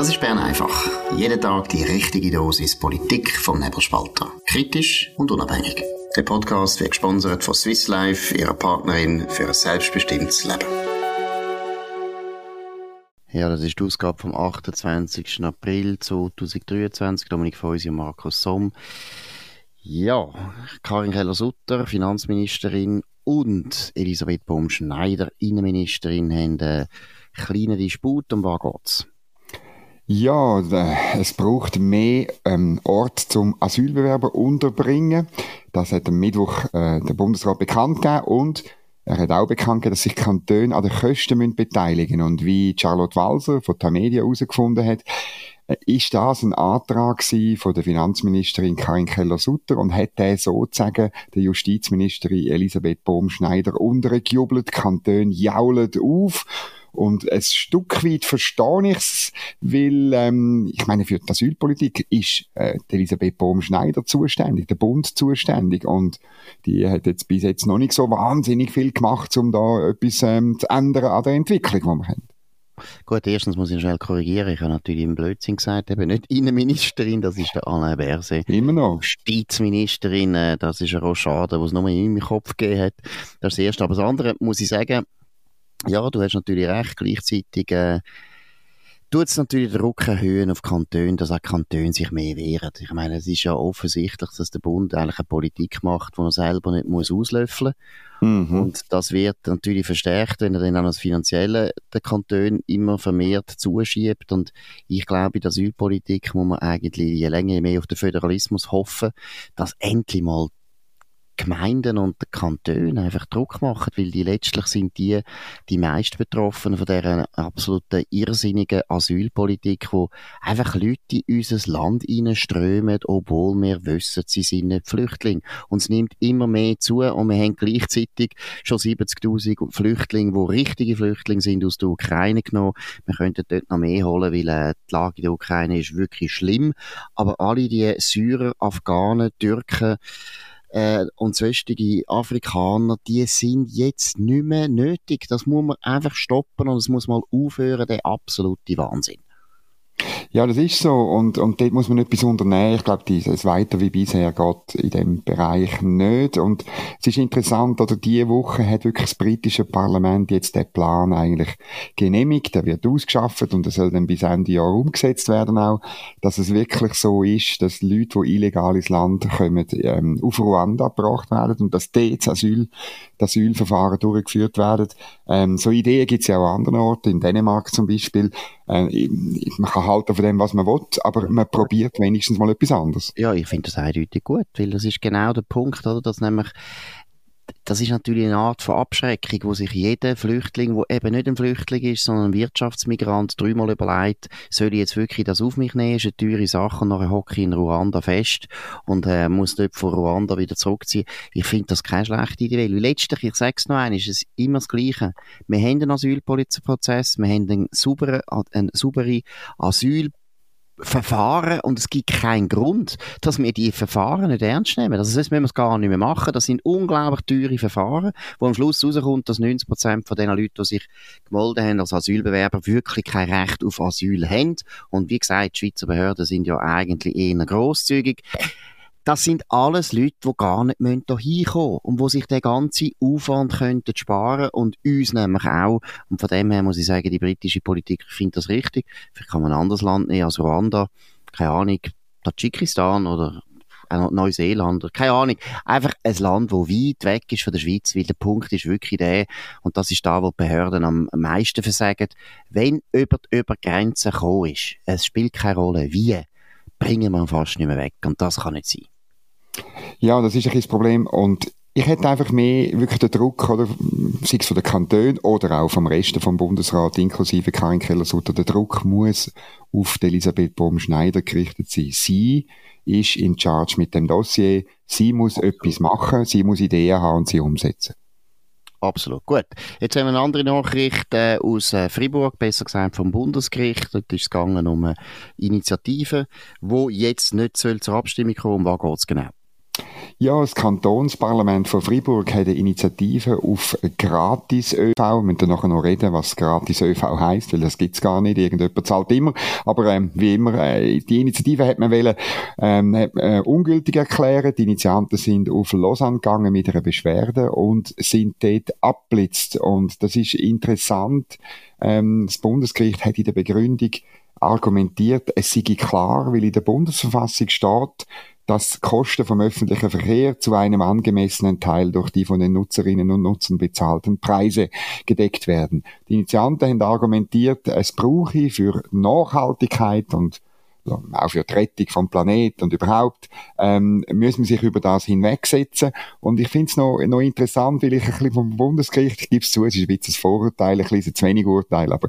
Das ist Bern einfach. Jeden Tag die richtige Dosis Politik vom Nebelspalter. Kritisch und unabhängig. Der Podcast wird gesponsert von Swiss Life, ihrer Partnerin für ein selbstbestimmtes Leben. Ja, das ist die Ausgabe vom 28. April 2023. Dominik Feusi und Markus Somm. Ja, Karin Keller-Sutter, Finanzministerin und Elisabeth Baum-Schneider, Innenministerin, haben einen kleinen Disput. Um was geht's? Ja, es braucht mehr ähm, Ort zum Asylbewerber unterbringen. Das hat am Mittwoch äh, der Bundesrat bekannt gegeben und er hat auch bekannt gegeben, dass sich Kantone an den Kosten müssen beteiligen Und wie Charlotte Walser von Tamedia herausgefunden hat, äh, ist das ein Antrag von der Finanzministerin Karin Keller-Sutter und hat er sozusagen der Justizministerin Elisabeth Bohm-Schneider untergejubelt. Kantone jaulen auf und ein Stück weit verstehe ich es, weil, ähm, ich meine, für die Asylpolitik ist äh, Elisabeth Bohm-Schneider zuständig, der Bund zuständig. Und die hat jetzt bis jetzt noch nicht so wahnsinnig viel gemacht, um da etwas ähm, zu ändern an der Entwicklung, die wir haben. Gut, erstens muss ich schnell korrigieren. Ich habe natürlich im Blödsinn gesagt, eben nicht Innenministerin, das ist der Alain Berset. Immer noch. Justizministerin, äh, das ist eine Rochade, was es nur in meinem Kopf gegeben hat. Das ist das Erste. Aber das andere muss ich sagen, ja, du hast natürlich recht, gleichzeitig äh, tut es natürlich Druck erhöhen auf Kantone, dass auch Kantone sich mehr wehren. Ich meine, es ist ja offensichtlich, dass der Bund eigentlich eine Politik macht, die er selber nicht muss auslöffeln muss. Mhm. Und das wird natürlich verstärkt, wenn er dann auch das Finanzielle den Kantonen immer vermehrt zuschiebt. Und ich glaube, in der Asylpolitik muss man eigentlich je länger je mehr auf den Föderalismus hoffen, dass endlich mal Gemeinden und den Kantonen einfach Druck machen, weil die letztlich sind die die meist Betroffenen von dieser absoluten irrsinnigen Asylpolitik, wo einfach Leute in unser Land strömen, obwohl wir wissen, sie sind nicht Flüchtlinge. Und es nimmt immer mehr zu und wir haben gleichzeitig schon 70.000 Flüchtlinge, die richtige Flüchtlinge sind, aus der Ukraine genommen. Wir könnten dort noch mehr holen, weil äh, die Lage in der Ukraine ist wirklich schlimm. Aber alle die Syrer, Afghanen, Türken, äh, und sonstige Afrikaner, die sind jetzt nicht mehr nötig. Das muss man einfach stoppen und es muss mal aufhören, der absolute Wahnsinn. Ja, das ist so. Und, und dort muss man etwas unternehmen. Ich glaube, dieses weiter wie bisher geht in dem Bereich nicht. Und es ist interessant, oder diese Woche hat wirklich das britische Parlament jetzt den Plan eigentlich genehmigt. Der wird ausgeschafft und er soll dann bis Ende Jahr umgesetzt werden auch, dass es wirklich so ist, dass Leute, die illegal ins Land kommen, ähm, auf Ruanda gebracht werden und dass dort Asyl, das Asylverfahren durchgeführt werden. Ähm, so Ideen gibt es ja auch an anderen Orten, in Dänemark zum Beispiel. Äh, man kann halten von dem, was man will, aber man probiert wenigstens mal etwas anderes. Ja, ich finde das eindeutig gut, weil das ist genau der Punkt, oder, dass nämlich das ist natürlich eine Art von Abschreckung, wo sich jeder Flüchtling, der eben nicht ein Flüchtling ist, sondern ein Wirtschaftsmigrant, dreimal überlegt, soll ich jetzt wirklich das auf mich nehmen, ist eine teure Sache, und nachher hocke ich in Ruanda fest und äh, muss dort von Ruanda wieder zurückziehen. Ich finde das keine schlechte Idee, weil letztlich, ich sage es noch einmal, ist es immer das Gleiche. Wir haben einen Asylprozess, wir haben einen sauberen, eine saubere Asyl Verfahren und es gibt keinen Grund, dass wir die Verfahren nicht ernst nehmen. Also das müssen wir es gar nicht mehr machen. Das sind unglaublich teure Verfahren, wo am Schluss rauskommt, dass 90 Prozent von den Leuten, die sich gemeldet haben als Asylbewerber, wirklich kein Recht auf Asyl haben. Und wie gesagt, die Schweizer Behörden sind ja eigentlich eher grosszügig das sind alles Leute, die gar nicht hier hinkommen und die sich den ganzen Aufwand könnten sparen und uns nämlich auch. Und von dem her muss ich sagen, die britische Politik findet das richtig. Vielleicht kann man ein anderes Land nehmen als Ruanda, keine Ahnung, Tadschikistan oder Neuseeland, oder keine Ahnung. Einfach ein Land, das weit weg ist von der Schweiz, weil der Punkt ist wirklich der, und das ist da, wo die Behörden am meisten versagen, wenn jemand über die Grenzen gekommen ist, es spielt keine Rolle, wie, bringen wir fast nicht mehr weg. Und das kann nicht sein. Ja, das ist ein das Problem. Und ich hätte einfach mehr wirklich den Druck, oder, sei es von den Kantonen oder auch vom Rest vom Bundesrat, inklusive Karin Keller-Sutter, der Druck muss auf Elisabeth Baum-Schneider gerichtet sein. Sie ist in Charge mit dem Dossier. Sie muss etwas machen, sie muss Ideen haben und sie umsetzen. Absolut. Gut. Jetzt haben wir eine andere Nachricht äh, aus äh, Fribourg, besser gesagt vom Bundesgericht. Dort ist es gegangen um eine Initiative, die jetzt nicht soll zur Abstimmung kommen. Um was geht es genau? Ja, das Kantonsparlament von Freiburg hat eine Initiative auf gratis ÖV. Wir müssen nachher noch reden, was gratis ÖV heisst, weil das gibt's gar nicht. Irgendjemand zahlt immer. Aber ähm, wie immer, äh, die Initiative hat man wollen, ähm, hat, äh, ungültig erklären. Die Initianten sind auf Lausanne gegangen mit einer Beschwerde und sind dort abblitzt. Und das ist interessant. Ähm, das Bundesgericht hat in der Begründung argumentiert, es sei klar, weil in der Bundesverfassung steht, dass Kosten vom öffentlichen Verkehr zu einem angemessenen Teil durch die von den Nutzerinnen und Nutzern bezahlten Preise gedeckt werden. Die Initianten haben argumentiert, es brauche für Nachhaltigkeit und auch für die Rettung vom Planeten und überhaupt, ähm, müssen wir sich über das hinwegsetzen. Und ich finde es noch, noch interessant, weil ich ein bisschen vom Bundesgericht, ich gebe es zu, es ist ein bisschen ein Vorurteil, ein bisschen zu wenig Urteil, aber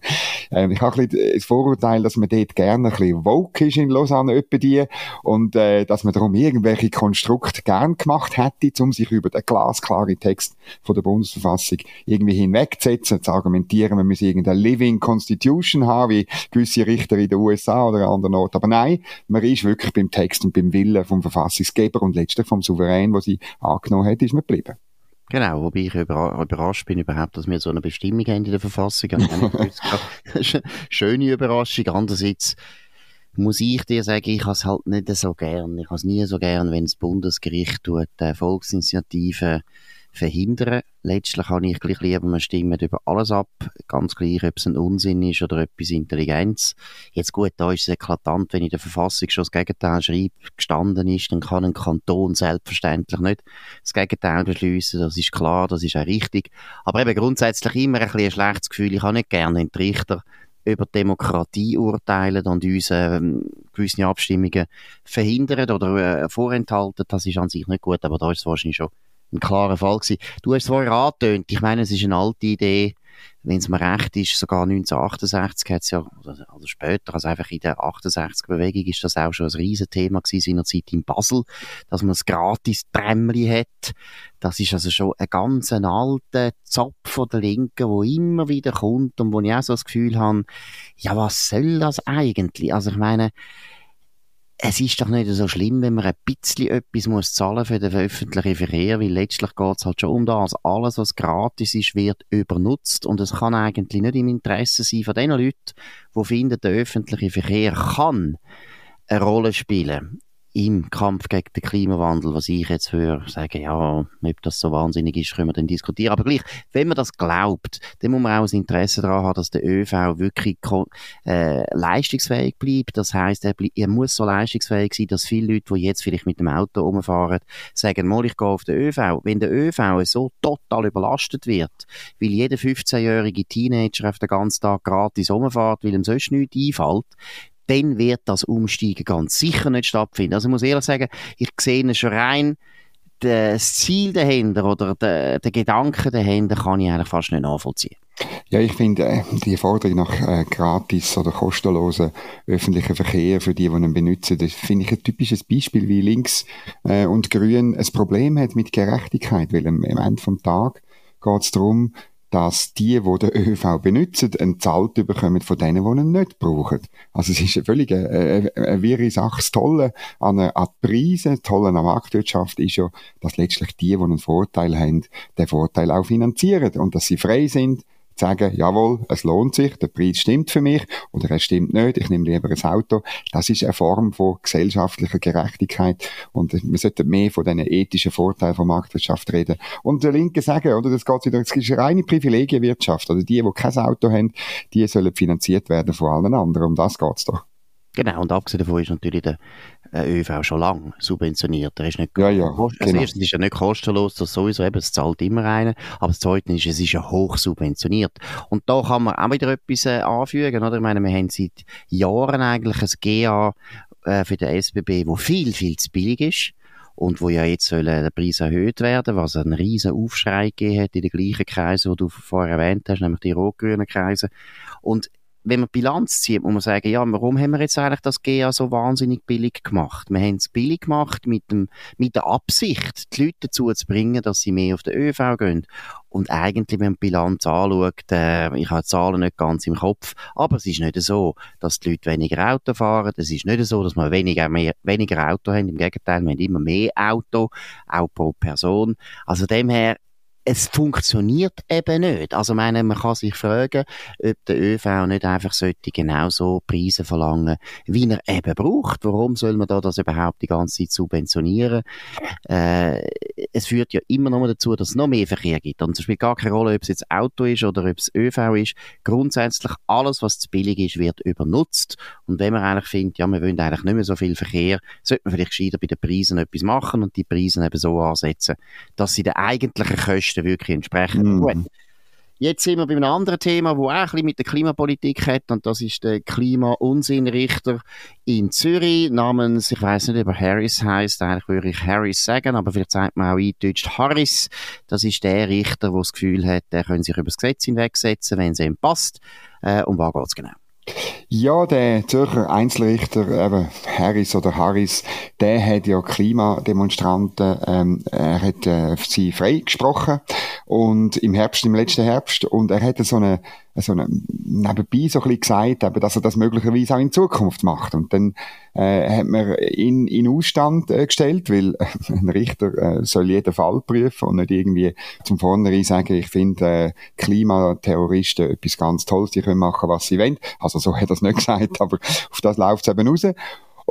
ähm, ich habe ein bisschen das Vorurteil, dass man dort gerne ein bisschen woke ist in Lausanne, etwa die, und äh, dass man darum irgendwelche Konstrukte gern gemacht hätte, um sich über den glasklaren Text von der Bundesverfassung irgendwie hinwegzusetzen, zu argumentieren, man müsse irgendeine Living Constitution haben, wie gewisse Richter in den USA oder an anderen Orten. Aber nein, man ist wirklich beim Text und beim Willen vom Verfassungsgeber und letztlich vom Souverän, der sie angenommen hat, ist man geblieben. Genau, wobei ich überrascht bin überhaupt, dass wir so eine Bestimmung haben in der Verfassung. schöne Überraschung. Andererseits muss ich dir sagen, ich habe es halt nicht so gern. Ich habe es nie so gern, wenn das Bundesgericht tut, äh, Volksinitiativen verhindern. Letztlich habe ich gleich lieber, man stimmt über alles ab, ganz gleich, ob es ein Unsinn ist oder etwas Intelligenz. Jetzt gut, da ist es eklatant, wenn in der Verfassung schon das Gegenteil schreibt, gestanden ist, dann kann ein Kanton selbstverständlich nicht das Gegenteil beschließen, das ist klar, das ist auch richtig. Aber eben grundsätzlich immer ein, ein schlechtes Gefühl, ich habe nicht gerne, die Richter über Demokratie urteilen und uns äh, gewisse Abstimmungen verhindern oder äh, vorenthalten, das ist an sich nicht gut, aber da ist es wahrscheinlich schon ein klarer Fall gewesen. Du hast es vorher angetönt, ich meine, es ist eine alte Idee, wenn es mir recht ist, sogar 1968 hat es ja, also, also später, also einfach in der 68er-Bewegung ist das auch schon ein Riesenthema gewesen, seinerzeit in Basel, dass man ein gratis Trämmli hat. Das ist also schon ein ganz alter Zopf von der Linken, wo immer wieder kommt und wo ich auch so das Gefühl habe, ja, was soll das eigentlich? Also ich meine, es ist doch nicht so schlimm, wenn man ein bisschen etwas muss zahlen für den öffentlichen Verkehr, weil letztlich geht es halt schon um das. Alles, was gratis ist, wird übernutzt und es kann eigentlich nicht im Interesse sein von den Leuten, die finden, der öffentliche Verkehr kann eine Rolle spielen im Kampf gegen den Klimawandel, was ich jetzt höre, sagen, ja, ob das so wahnsinnig ist, können wir dann diskutieren. Aber gleich, wenn man das glaubt, dann muss man auch ein Interesse daran haben, dass der ÖV wirklich äh, leistungsfähig bleibt. Das heißt, er, er, muss so leistungsfähig sein, dass viele Leute, die jetzt vielleicht mit dem Auto rumfahren, sagen, mal, ich gehe auf den ÖV. Wenn der ÖV so total überlastet wird, weil jeder 15-jährige Teenager auf den ganzen Tag gratis rumfährt, weil ihm sonst nichts einfällt, dann wird das Umsteigen ganz sicher nicht stattfinden. Also ich muss ehrlich sagen, ich sehe es schon rein, das Ziel dahinter oder der, der Gedanke dahinter kann ich eigentlich fast nicht nachvollziehen. Ja, ich finde, äh, die Forderung nach äh, gratis oder kostenlosen öffentlichen Verkehr für die, die ihn benutzen, das finde ich ein typisches Beispiel, wie links äh, und grün ein Problem hat mit Gerechtigkeit, weil am, am Ende vom Tag geht es darum, dass die, die den ÖV benutzen, entzahlt bekommen von denen, die ihn nicht brauchen. Also es ist eine völlig eine, eine, eine wirre Sache. Das Tolle an, an Preisen, das Tolle an der Marktwirtschaft ist ja, dass letztlich die, die einen Vorteil haben, den Vorteil auch finanzieren und dass sie frei sind, sagen, jawohl, es lohnt sich, der Preis stimmt für mich oder er stimmt nicht, ich nehme lieber ein Auto. Das ist eine Form von gesellschaftlicher Gerechtigkeit und wir sollten mehr von diesen ethischen Vorteilen von Marktwirtschaft reden. Und der Linke sagen, oder, das geht wieder, das ist eine reine Privilegienwirtschaft, oder die, die kein Auto haben, die sollen finanziert werden von allen anderen, um das geht's doch. Genau, und abgesehen davon ist natürlich der ÖV schon lange subventioniert. Er ist nicht ja, ja, also genau. erstens ist er nicht kostenlos, das sowieso, eben, es zahlt immer einer. Aber das Zweite ist, es ist ja hoch subventioniert. Und da kann man auch wieder etwas äh, anfügen, oder? Ich meine, wir haben seit Jahren eigentlich ein GA äh, für den SBB, wo viel, viel zu billig ist und wo ja jetzt soll der Preis erhöht werden, was einen riesen Aufschrei gegeben hat in den gleichen Kreisen, die du vorher erwähnt hast, nämlich die rot-grünen Kreise. Und wenn man Bilanz zieht, muss man sagen, ja, warum haben wir jetzt eigentlich das GA so wahnsinnig billig gemacht? Wir haben es billig gemacht mit, dem, mit der Absicht, die Leute dazu zu bringen, dass sie mehr auf den ÖV gehen. Und eigentlich, wenn man die Bilanz anschaut, äh, ich habe die Zahlen nicht ganz im Kopf, aber es ist nicht so, dass die Leute weniger Auto fahren. Es ist nicht so, dass wir weniger, mehr, weniger Auto haben. Im Gegenteil, wir haben immer mehr Auto, auch pro Person. Also dem her, es funktioniert eben nicht. Also meine, man kann sich fragen, ob der ÖV nicht einfach sollte genau so Preise verlangen, wie er eben braucht. Warum soll man da das überhaupt die ganze Zeit subventionieren? Äh, es führt ja immer noch dazu, dass es noch mehr Verkehr gibt. Und es spielt gar keine Rolle, ob es jetzt Auto ist oder ob es ÖV ist. Grundsätzlich alles, was zu billig ist, wird übernutzt. Und wenn man eigentlich findet, ja, wir wollen eigentlich nicht mehr so viel Verkehr, sollte man vielleicht gescheiter bei den Preisen etwas machen und die Preise eben so ansetzen, dass sie den eigentlichen Kosten Kosten wirklich entsprechend mm. gut. Jetzt sind wir bei einem anderen Thema, wo auch ein bisschen mit der Klimapolitik hat, und das ist der Klima-Unsinnrichter in Zürich namens, ich weiß nicht, ob er Harris heißt, eigentlich würde ich Harris sagen, aber vielleicht sagt man auch eingedeutscht Harris. Das ist der Richter, der das Gefühl hat, der könnte sich über das Gesetz hinwegsetzen, wenn es ihm passt. Äh, um was geht es genau? Ja, der Zürcher Einzelrichter, eben Harris oder Harris, der hat ja Klimademonstranten, ähm, er hat äh, sie freigesprochen und im Herbst, im letzten Herbst und er hat so eine so eine, nebenbei so ein bisschen gesagt, eben, dass er das möglicherweise auch in Zukunft macht. Und dann äh, hat man ihn in Ausstand äh, gestellt, weil äh, ein Richter äh, soll jeden Fall prüfen und nicht irgendwie zum Vornherein sagen, ich finde äh, Klimaterroristen etwas ganz Tolles, die können machen, was sie wollen. Also so hat er es nicht gesagt, aber auf das läuft es eben raus.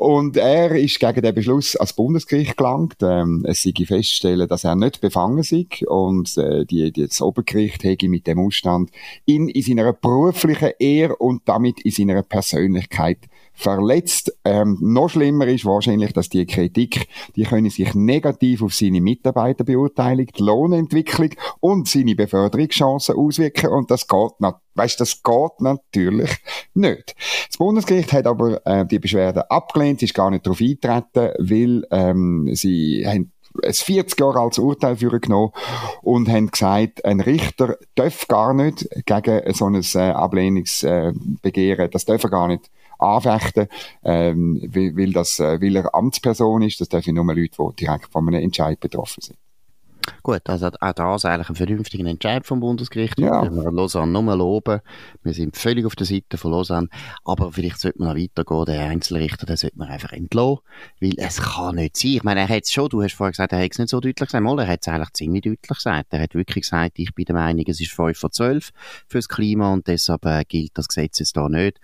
Und er ist gegen den Beschluss ans Bundesgericht gelangt. Ähm, es sei feststellen, dass er nicht befangen sei und äh, die, die, das Obergericht hätte mit dem Ausstand ihn in seiner beruflichen Ehre und damit in seiner Persönlichkeit verletzt. Ähm, noch schlimmer ist wahrscheinlich, dass die Kritik, die können sich negativ auf seine Mitarbeiterbeurteilung, die Lohnentwicklung und seine Beförderungschancen auswirken und das geht natürlich Weißt, das geht natürlich nicht. Das Bundesgericht hat aber äh, die Beschwerde abgelehnt, sie ist gar nicht darauf eingetreten, weil ähm, sie haben ein 40 Jahre altes Urteil für genommen und haben gesagt, ein Richter darf gar nicht gegen so ein äh, Ablehnungsbegehren, das darf er gar nicht anfechten, ähm, weil, weil, das, äh, weil er Amtsperson ist. Das dürfen nur Leute, die direkt von einem Entscheid betroffen sind. Gut, also auch das eigentlich ein vernünftiger Entscheid vom Bundesgericht. Ja. Wir Lausanne nur loben. Wir sind völlig auf der Seite von Lausanne. Aber vielleicht sollte man noch weitergehen. Der Einzelrichter, den sollte man einfach entlassen. Weil es kann nicht sein. Ich meine, er hat es schon, du hast vorher gesagt, er hat es nicht so deutlich gesagt. Mal, er hat es eigentlich ziemlich deutlich gesagt. Er hat wirklich gesagt, ich bin der Meinung, es ist 5 von 12 fürs Klima und deshalb äh, gilt das Gesetz jetzt da nicht.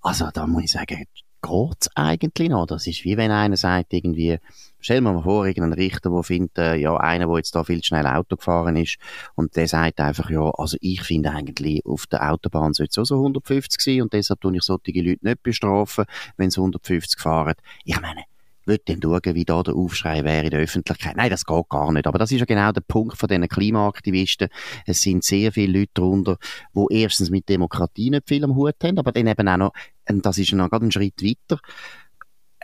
Also da muss ich sagen, geht's eigentlich noch? Das ist wie wenn einer sagt irgendwie, stell mir mal vor, irgendein Richter, der findet, äh, ja, einer, der jetzt da viel zu schnell Auto gefahren ist und der sagt einfach, ja, also ich finde eigentlich, auf der Autobahn sollte es auch so 150 sein und deshalb tue ich solche Leute nicht bestrafen, wenn sie 150 fahren. Ich meine, würde dann schauen, wie da der Aufschrei wäre in der Öffentlichkeit. Nein, das geht gar nicht. Aber das ist ja genau der Punkt von diesen Klimaaktivisten. Es sind sehr viele Leute darunter, die erstens mit Demokratie nicht viel am Hut haben, aber dann eben auch noch, und das ist noch gerade ein Schritt weiter,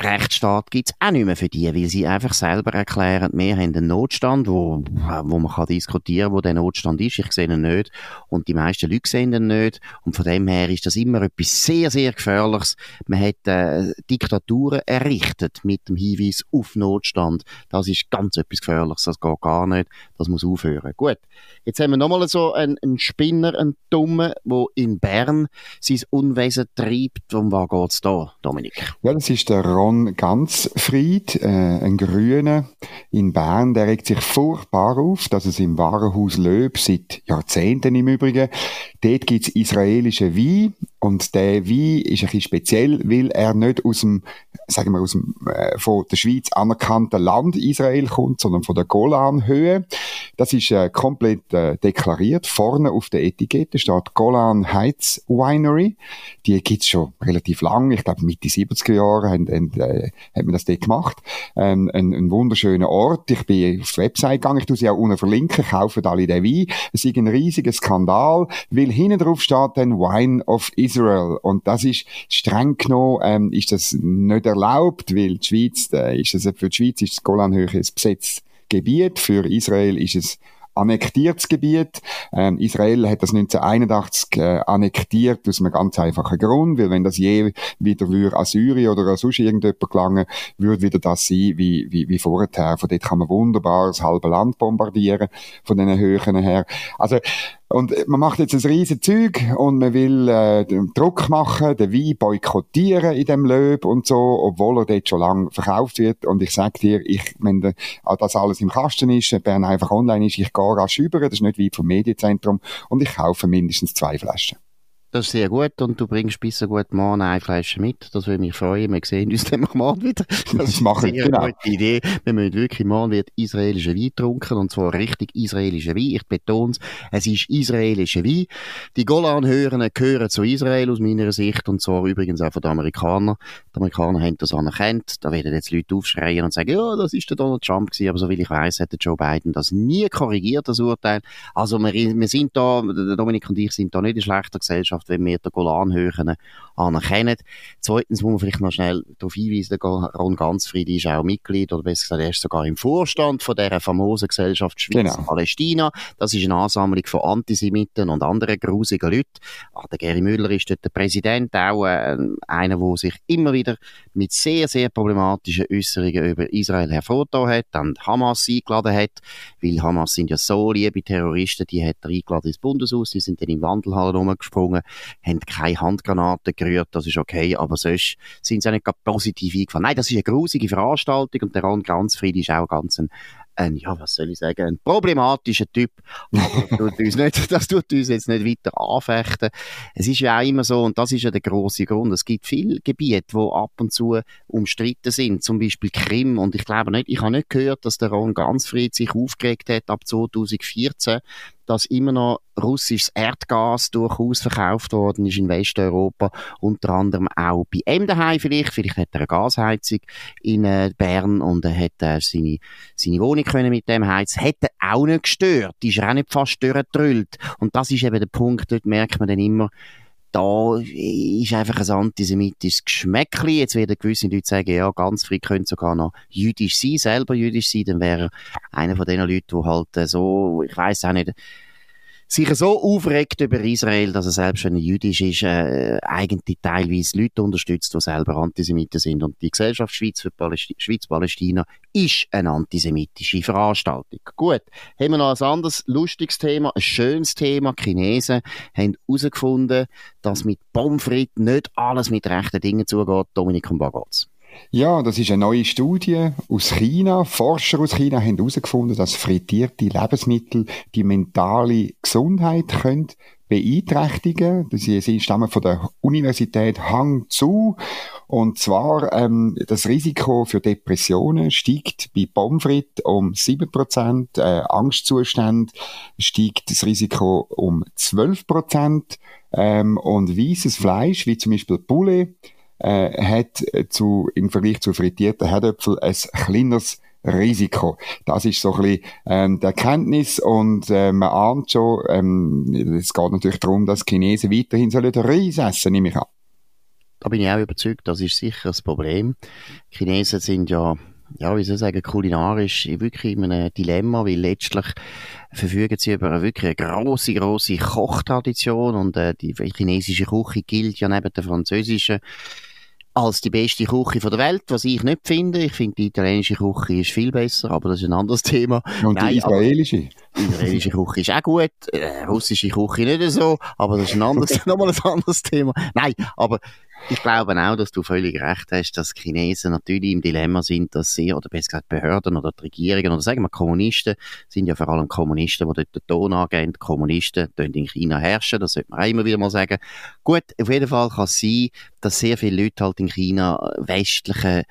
Rechtsstaat gibt's auch nicht mehr für die, weil sie einfach selber erklären, wir haben einen Notstand, wo, wo man kann diskutieren wo der Notstand ist. Ich sehe ihn nicht. Und die meisten Leute sehen ihn nicht. Und von dem her ist das immer etwas sehr, sehr Gefährliches. Man hat äh, Diktaturen errichtet mit dem Hinweis auf Notstand. Das ist ganz etwas Gefährliches. Das geht gar nicht. Das muss aufhören. Gut. Jetzt haben wir nochmal so einen, einen Spinner, einen Dummen, der in Bern sein Unwesen treibt. Um was geht's da, Dominik? Ja, das ist der Ganzfried, äh, ein Grüner in Bern. Der regt sich furchtbar auf, dass es im Warenhaus Löb seit Jahrzehnten im Übrigen, dort gibt's israelische Wein und der Wein ist ein bisschen speziell, weil er nicht aus dem, sagen wir, aus dem, äh, von der Schweiz anerkannten Land Israel kommt, sondern von der Golanhöhe. Das ist äh, komplett äh, deklariert. Vorne auf der Etikette steht Golan Heights Winery. Die gibt's schon relativ lang. Ich glaube, Mitte 70er Jahre haben, haben, äh, hat man das dort gemacht. Ähm, ein, ein wunderschöner Ort. Ich bin auf die Website gegangen. Ich tue sie auch unten verlinken. Kaufen alle den Wein. Es ist ein riesiger Skandal, weil hinten drauf steht dann Wine of Israel. Israel. Und das ist streng genommen, ähm, ist das nicht erlaubt, weil die Schweiz, äh, ist das, für die Schweiz ist das Golanhöhe ein besetztes Gebiet, für Israel ist es annektiertes Gebiet. Ähm, Israel hat das 1981 äh, annektiert aus einem ganz einfachen Grund, weil wenn das je wieder würde an Syrien oder an sonst irgendjemand gelangen, würde wieder das sein wie, wie, wie vorher. Von dort kann man wunderbar das halbe Land bombardieren, von den Höhen her. Also und man macht jetzt ein riesen Zeug und man will äh, Druck machen, den Wein boykottieren in dem Löb und so, obwohl er dort schon lange verkauft wird. Und ich sag dir, ich, wenn da, das alles im Kasten ist, Bern einfach online ist, ich gehe rasch über, das ist nicht weit vom Medienzentrum und ich kaufe mindestens zwei Flaschen. Das ist sehr gut und du bringst bis so gut morgen eine Flasche mit. Das würde mich freuen. Wir sehen uns dann morgen wieder. Das, ist eine sehr genau. gute Idee. Wir müssen wirklich, morgen wird israelischer Wein getrunken und zwar richtig israelischer Wein. Ich betone es, es ist israelischer Wein. Die Golan-Hörer gehören zu Israel aus meiner Sicht und zwar übrigens auch von den Amerikanern. Die Amerikaner haben das anerkannt. Da werden jetzt Leute aufschreien und sagen, ja, das ist der Donald Trump gewesen. Aber so wie ich weiß, hat der Joe Biden das nie korrigiert, das Urteil. Also wir, wir sind da, Dominik und ich sind da nicht in schlechter Gesellschaft Gesellschaft, wenn wir den Golanhöhen anerkennen. Zweitens muss man vielleicht noch schnell darauf hinweisen, Ron Ganzfried ist auch Mitglied, oder besser gesagt, er ist sogar im Vorstand von dieser famosen Gesellschaft Schweiz-Palästina. Genau. Das ist eine Ansammlung von Antisemiten und anderen grusigen Leuten. Ah, der Gary Müller ist dort der Präsident, auch äh, einer, der sich immer wieder mit sehr, sehr problematischen Äußerungen über Israel hervorgetan hat, dann Hamas eingeladen hat, weil Hamas sind ja so liebe Terroristen, die hat er eingeladen ins Bundeshaus, die sind dann im Wandelhall rumgesprungen, haben keine Handgranaten gerührt, das ist okay, aber sonst sind sie auch nicht positiv eingefallen. Nein, das ist eine grusige Veranstaltung und der Ron Ganzfried ist auch ganz ein ein, ja, was soll ich sagen, ein problematischer Typ. Aber das tut uns, nicht, das tut uns jetzt nicht weiter anfechten. Es ist ja auch immer so, und das ist ja der große Grund, es gibt viele Gebiete, wo ab und zu umstritten sind, zum Beispiel Krim, und ich glaube nicht, ich habe nicht gehört, dass der Ron Gansfried sich aufgeregt hat ab 2014, dass immer noch russisches Erdgas durchaus verkauft worden ist in Westeuropa, unter anderem auch bei ihm daheim vielleicht, vielleicht hat er eine Gasheizung in äh, Bern und er hat äh, seine, seine Wohnung können mit dem heizen, er auch nicht gestört, ist auch nicht fast durchgedrüllt. Und das ist eben der Punkt, dort merkt man dann immer, da ist einfach ein antisemitisches Geschmäckli. Jetzt werden gewisse Leute sagen, ja, ganz frei könnte sogar noch jüdisch sein, selber jüdisch sein, dann wäre er einer von den Leuten, die halt äh, so, ich weiß auch nicht, sich so aufregt über Israel, dass er selbst, wenn er jüdisch ist, äh, eigentlich teilweise Leute unterstützt, die selber Antisemiten sind. Und die Gesellschaft Schweiz für Palästi Schweiz-Palästina ist eine antisemitische Veranstaltung. Gut, haben wir noch ein anderes lustiges Thema, ein schönes Thema. Die Chinesen haben herausgefunden, dass mit Pommes frites nicht alles mit rechten Dingen zugeht. Dominik und Bagotz. Ja, das ist eine neue Studie aus China. Forscher aus China haben herausgefunden, dass frittierte Lebensmittel die mentale Gesundheit können beeinträchtigen. Sie stammen von der Universität Hangzhou. Und zwar, ähm, das Risiko für Depressionen steigt bei Pommes um 7%, äh, Angstzustand steigt das Risiko um 12%, ähm, und weißes Fleisch, wie zum Beispiel Poulet, äh, hat zu, im Vergleich zu frittierten Herdöpfel ein kleineres Risiko. Das ist so ein bisschen ähm, die Erkenntnis und äh, man ahnt schon, ähm, es geht natürlich darum, dass Chinesen weiterhin sollen Reis essen, nehme ich an. Da bin ich auch überzeugt, das ist sicher das Problem. Chinesen sind ja ja, wie soll ich sagen, kulinarisch wirklich in einem Dilemma, weil letztlich verfügen sie über eine wirklich eine grosse, grosse Kochtradition und äh, die chinesische Küche gilt ja neben der französischen als die beste Küche der Welt, was ich nicht finde. Ich finde, die italienische Küche ist viel besser, aber das ist ein anderes Thema. Und Nein, die israelische? Die israelische Küche ist auch gut, äh, russische Küche nicht so, aber das ist ein anderes, nochmal ein anderes Thema. Nein, aber ich glaube auch, dass du völlig recht hast, dass die Chinesen natürlich im Dilemma sind, dass sie, oder besser gesagt Behörden oder die Regierungen, oder sagen wir Kommunisten, sind ja vor allem Kommunisten, die dort den Ton angehen. Kommunisten die in China herrschen, das sollte man auch immer wieder mal sagen. Gut, auf jeden Fall kann es sein, dass sehr viele Leute halt in China westliche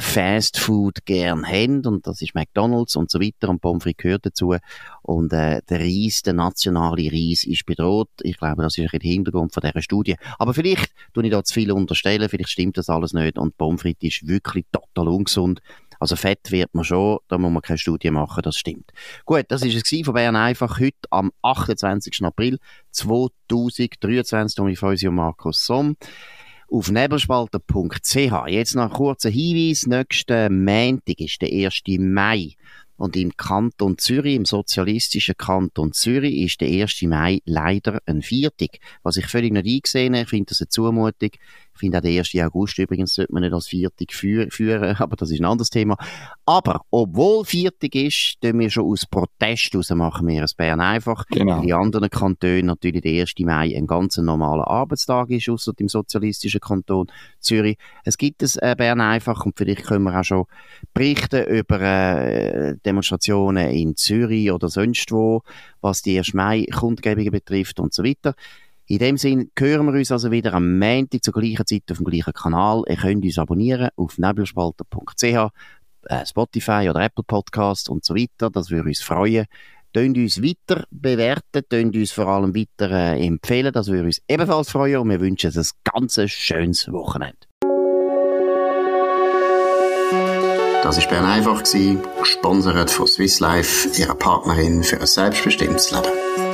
Fast Food gern haben und das ist McDonalds und so weiter und Pommes frites gehört dazu und äh, der Reis, der nationale Reis ist bedroht. Ich glaube, das ist ein Hintergrund von dieser Studie. Aber vielleicht tue ich da zu viel unterstellen, vielleicht stimmt das alles nicht und Pommes frites ist wirklich total ungesund. Also Fett wird man schon, da muss man keine Studie machen, das stimmt. Gut, das ist es von Bern einfach heute am 28. April 2023 mit uns und Markus Somm auf nebelspalter.ch. Jetzt noch ein kurzer Hinweis. Nächsten Montag ist der 1. Mai. Und im Kanton Zürich, im sozialistischen Kanton Zürich, ist der 1. Mai leider ein Viertag. Was ich völlig nicht eingesehen habe, ich finde das eine Zumutung. Ich finde auch den 1. August übrigens sollte man nicht als Viertag führen, aber das ist ein anderes Thema. Aber, obwohl Viertag ist, tun wir schon aus Protest raus, machen wir es Bern einfach. Genau. Die anderen Kantone natürlich der 1. Mai ein ganz normaler Arbeitstag ist, außer dem sozialistischen Kanton Zürich. Es gibt es äh, Bern einfach und vielleicht können wir auch schon berichten über äh, Demonstrationen in Zürich oder sonst wo, was die 1. Mai-Kundgebungen betrifft und so weiter. In dem Sinn hören wir uns also wieder am Montag zur gleichen Zeit auf dem gleichen Kanal. Ihr könnt uns abonnieren auf nebelspalter.ch, äh, Spotify oder Apple Podcast und so weiter. Das würde uns freuen. Tönt uns weiter bewerten, tönt uns vor allem weiter äh, empfehlen. Das würde uns ebenfalls freuen und wir wünschen ein ganz schönes Wochenende. Das war Bern einfach, gesponsert von Swiss Life, ihrer Partnerin für ein selbstbestimmtes Leben.